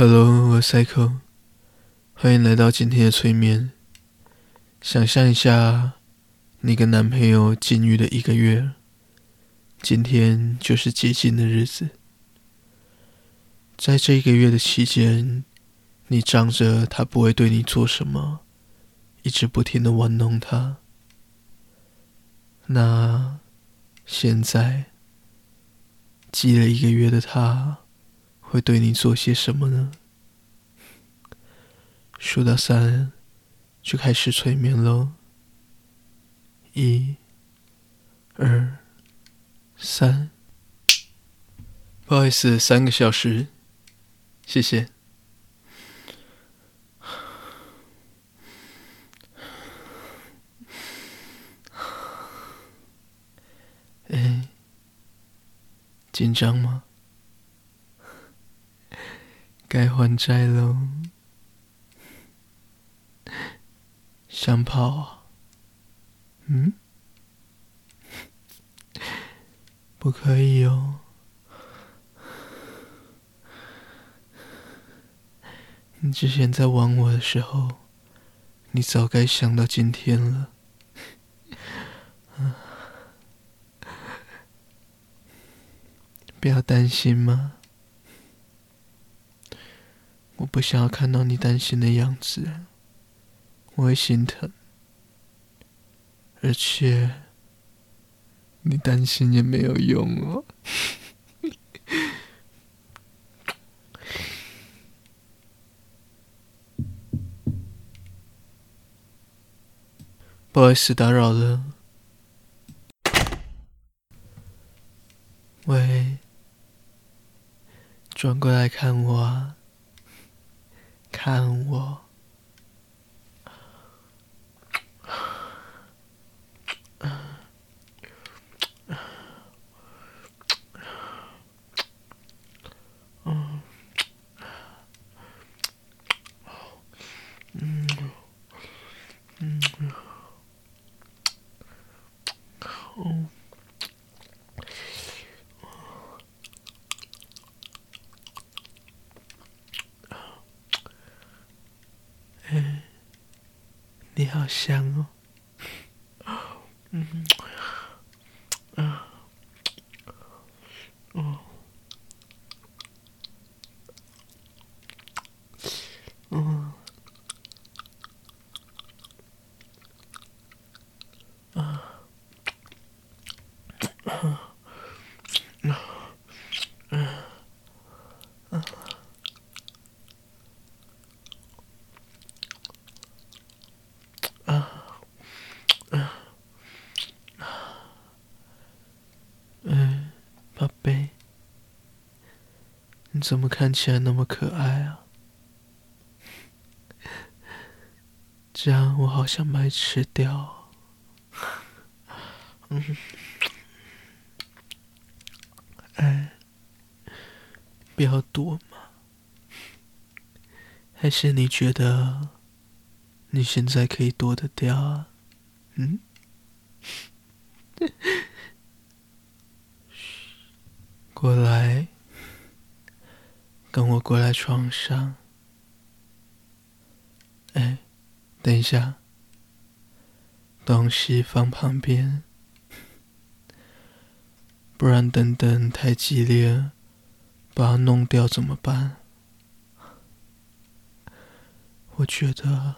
Hello，我是 Cycle，欢迎来到今天的催眠。想象一下，你跟男朋友禁欲了一个月，今天就是接近的日子。在这一个月的期间，你仗着他不会对你做什么，一直不停的玩弄他。那现在，积了一个月的他。会对你做些什么呢？数到三，就开始催眠喽。一、二、三。不好意思，三个小时，谢谢。哎，紧张吗？该还债喽，想跑啊？嗯？不可以哦。你之前在玩我的时候，你早该想到今天了。不要担心嘛。我不想要看到你担心的样子，我会心疼。而且，你担心也没有用哦。不好意思，打扰了。喂，转过来看我啊。看我。好香哦，嗯，啊，哦，嗯，啊，啊。你怎么看起来那么可爱啊？这样我好想把你吃掉。嗯，哎，不要躲嘛。还是你觉得你现在可以躲得掉啊？嗯？过来。跟我过来床上。哎，等一下，东西放旁边，不然等等太激烈，把它弄掉怎么办？我觉得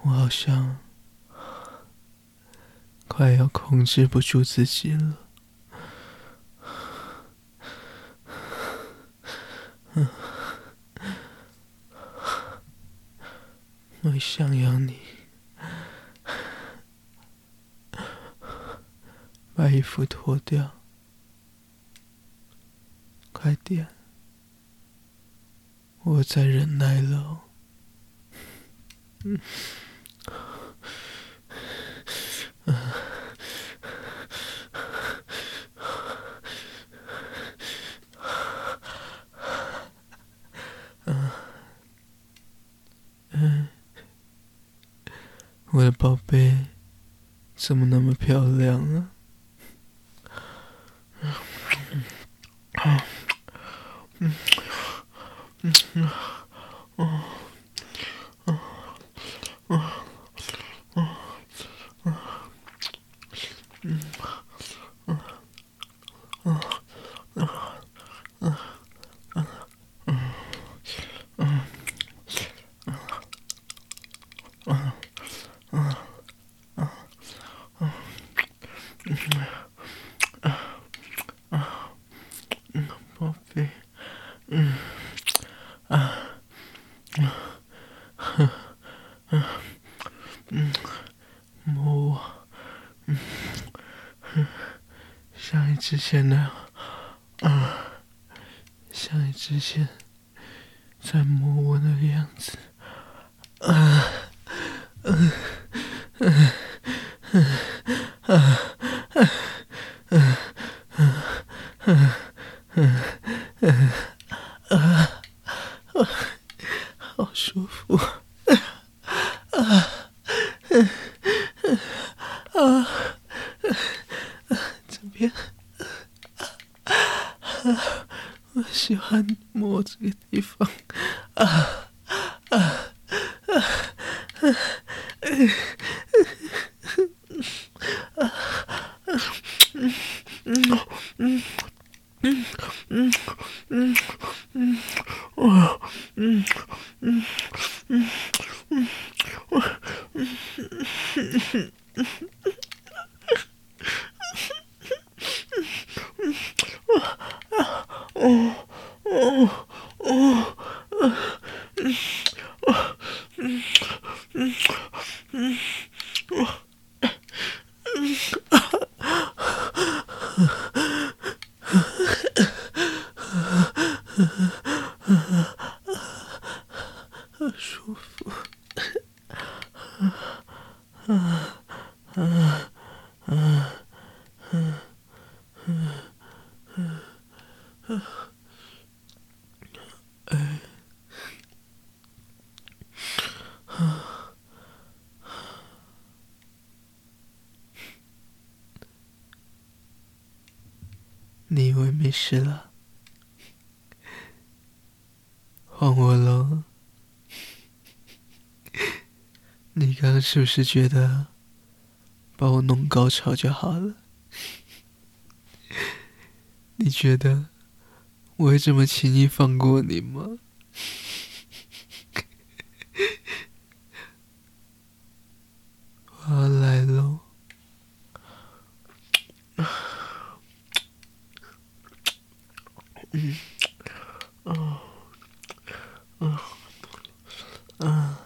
我好像快要控制不住自己了。我想要你，把衣服脱掉，快点，我在忍耐了。我的宝贝，怎么那么漂亮啊？那样，啊，像你之前在摸我那个样子，啊，嗯，嗯，嗯，啊，嗯，嗯，嗯，嗯，嗯，啊，好舒服，啊，嗯，嗯，啊，这边。我喜欢摸这个地方，啊啊啊啊！嗯啊嗯嗯嗯嗯嗯嗯嗯哇嗯嗯嗯嗯。啊啊啊啊啊啊！啊！你以为没事了？换我了。是不是觉得把我弄高潮就好了？你觉得我会这么轻易放过你吗？我来了！嗯，哦，哦，啊，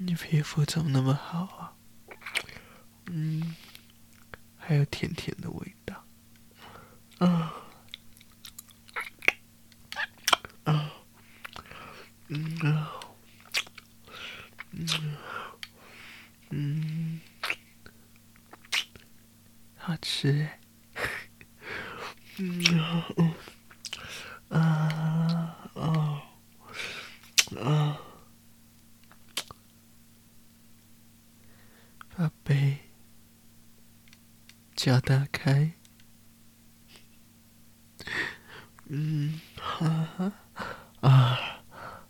你皮肤怎么那么好啊？嗯，还有甜甜的味道，啊，啊，嗯啊，嗯。嗯，好吃嗯啊啊啊！宝贝，脚打开。嗯，哈啊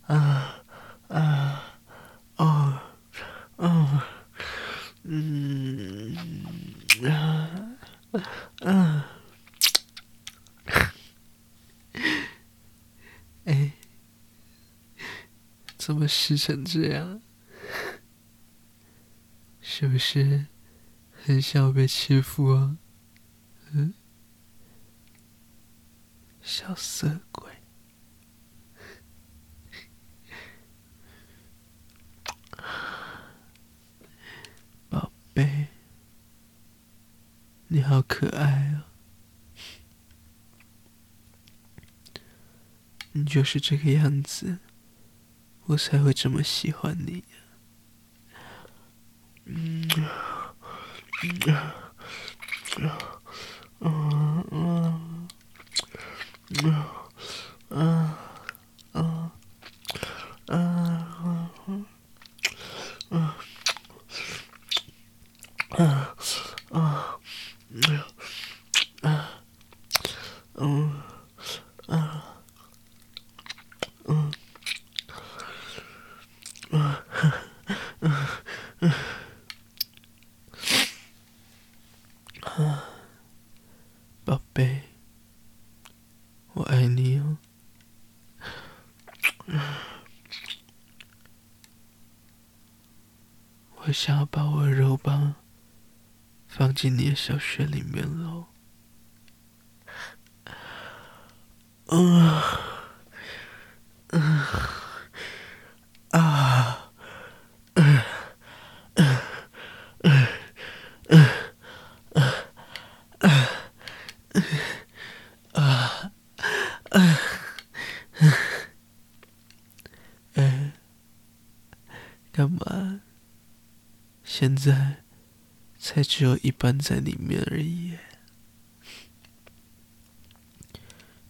啊啊哦哦。嗯啊啊！哎，怎么湿成这样？是不是很想被欺负啊？嗯，小色鬼。宝贝你好可爱啊！你就是这个样子，我才会这么喜欢你。Yeah. 我想要把我的肉棒放进你的小穴里面喽。嗯，嗯，啊，嗯，嗯，嗯，嗯，嗯，嗯，嗯，啊，嗯，嗯，嗯，干嘛？现在才只有一半在里面而已。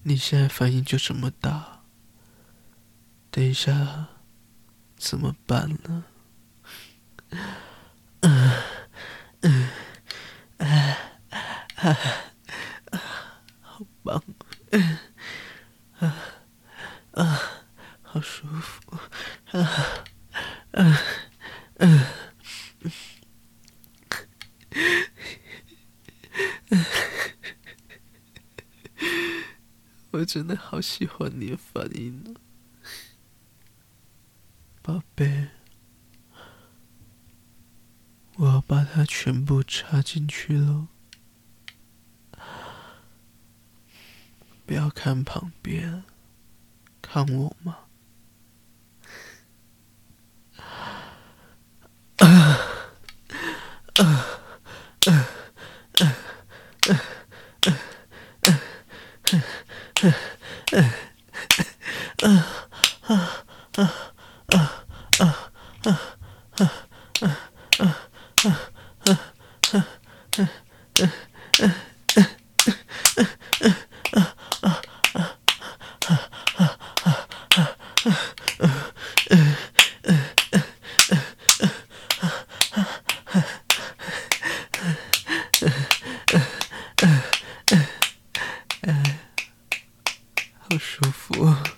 你现在反应就这么大，等一下怎么办呢？啊啊啊，好棒！啊啊，好舒服！啊嗯嗯。我真的好喜欢你的反应，宝贝，我要把它全部插进去喽，不要看旁边，看我嘛。Ugh. 好舒服。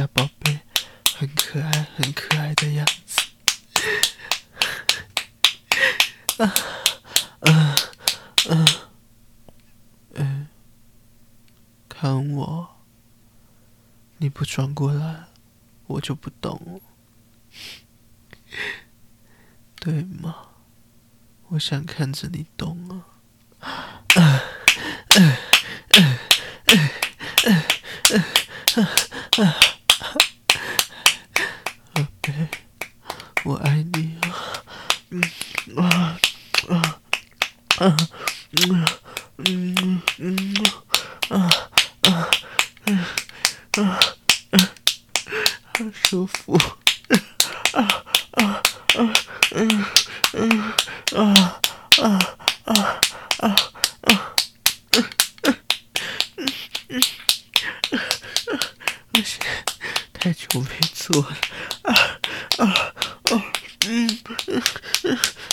看我家宝贝很可爱、很可爱的样子。啊啊啊！嗯，看我，你不转过来，我就不动，对吗？我想看着你动啊！嗯嗯嗯嗯嗯嗯嗯，宝贝，我爱你。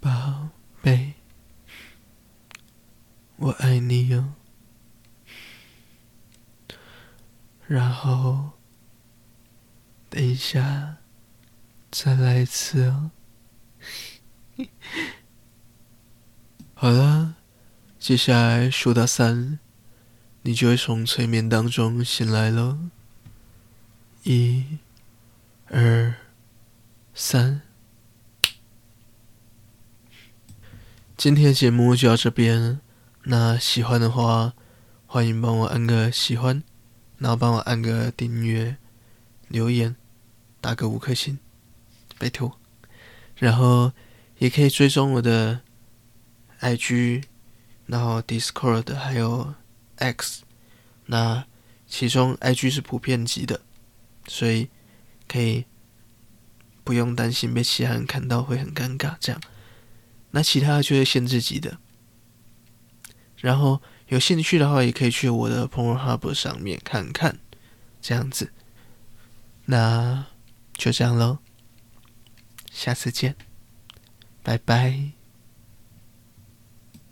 宝贝，我爱你哟。然后，一下，再来一次哦。好了，接下来数到三。你就会从催眠当中醒来了。一、二、三。今天的节目就到这边。那喜欢的话，欢迎帮我按个喜欢，然后帮我按个订阅、留言、打个五颗星，拜托。然后也可以追踪我的 IG，然后 Discord 还有。X，那其中 IG 是普遍级的，所以可以不用担心被其他人看到会很尴尬。这样，那其他的就是限制级的。然后有兴趣的话，也可以去我的 Pornhub 上面看看，这样子。那就这样喽，下次见，拜拜。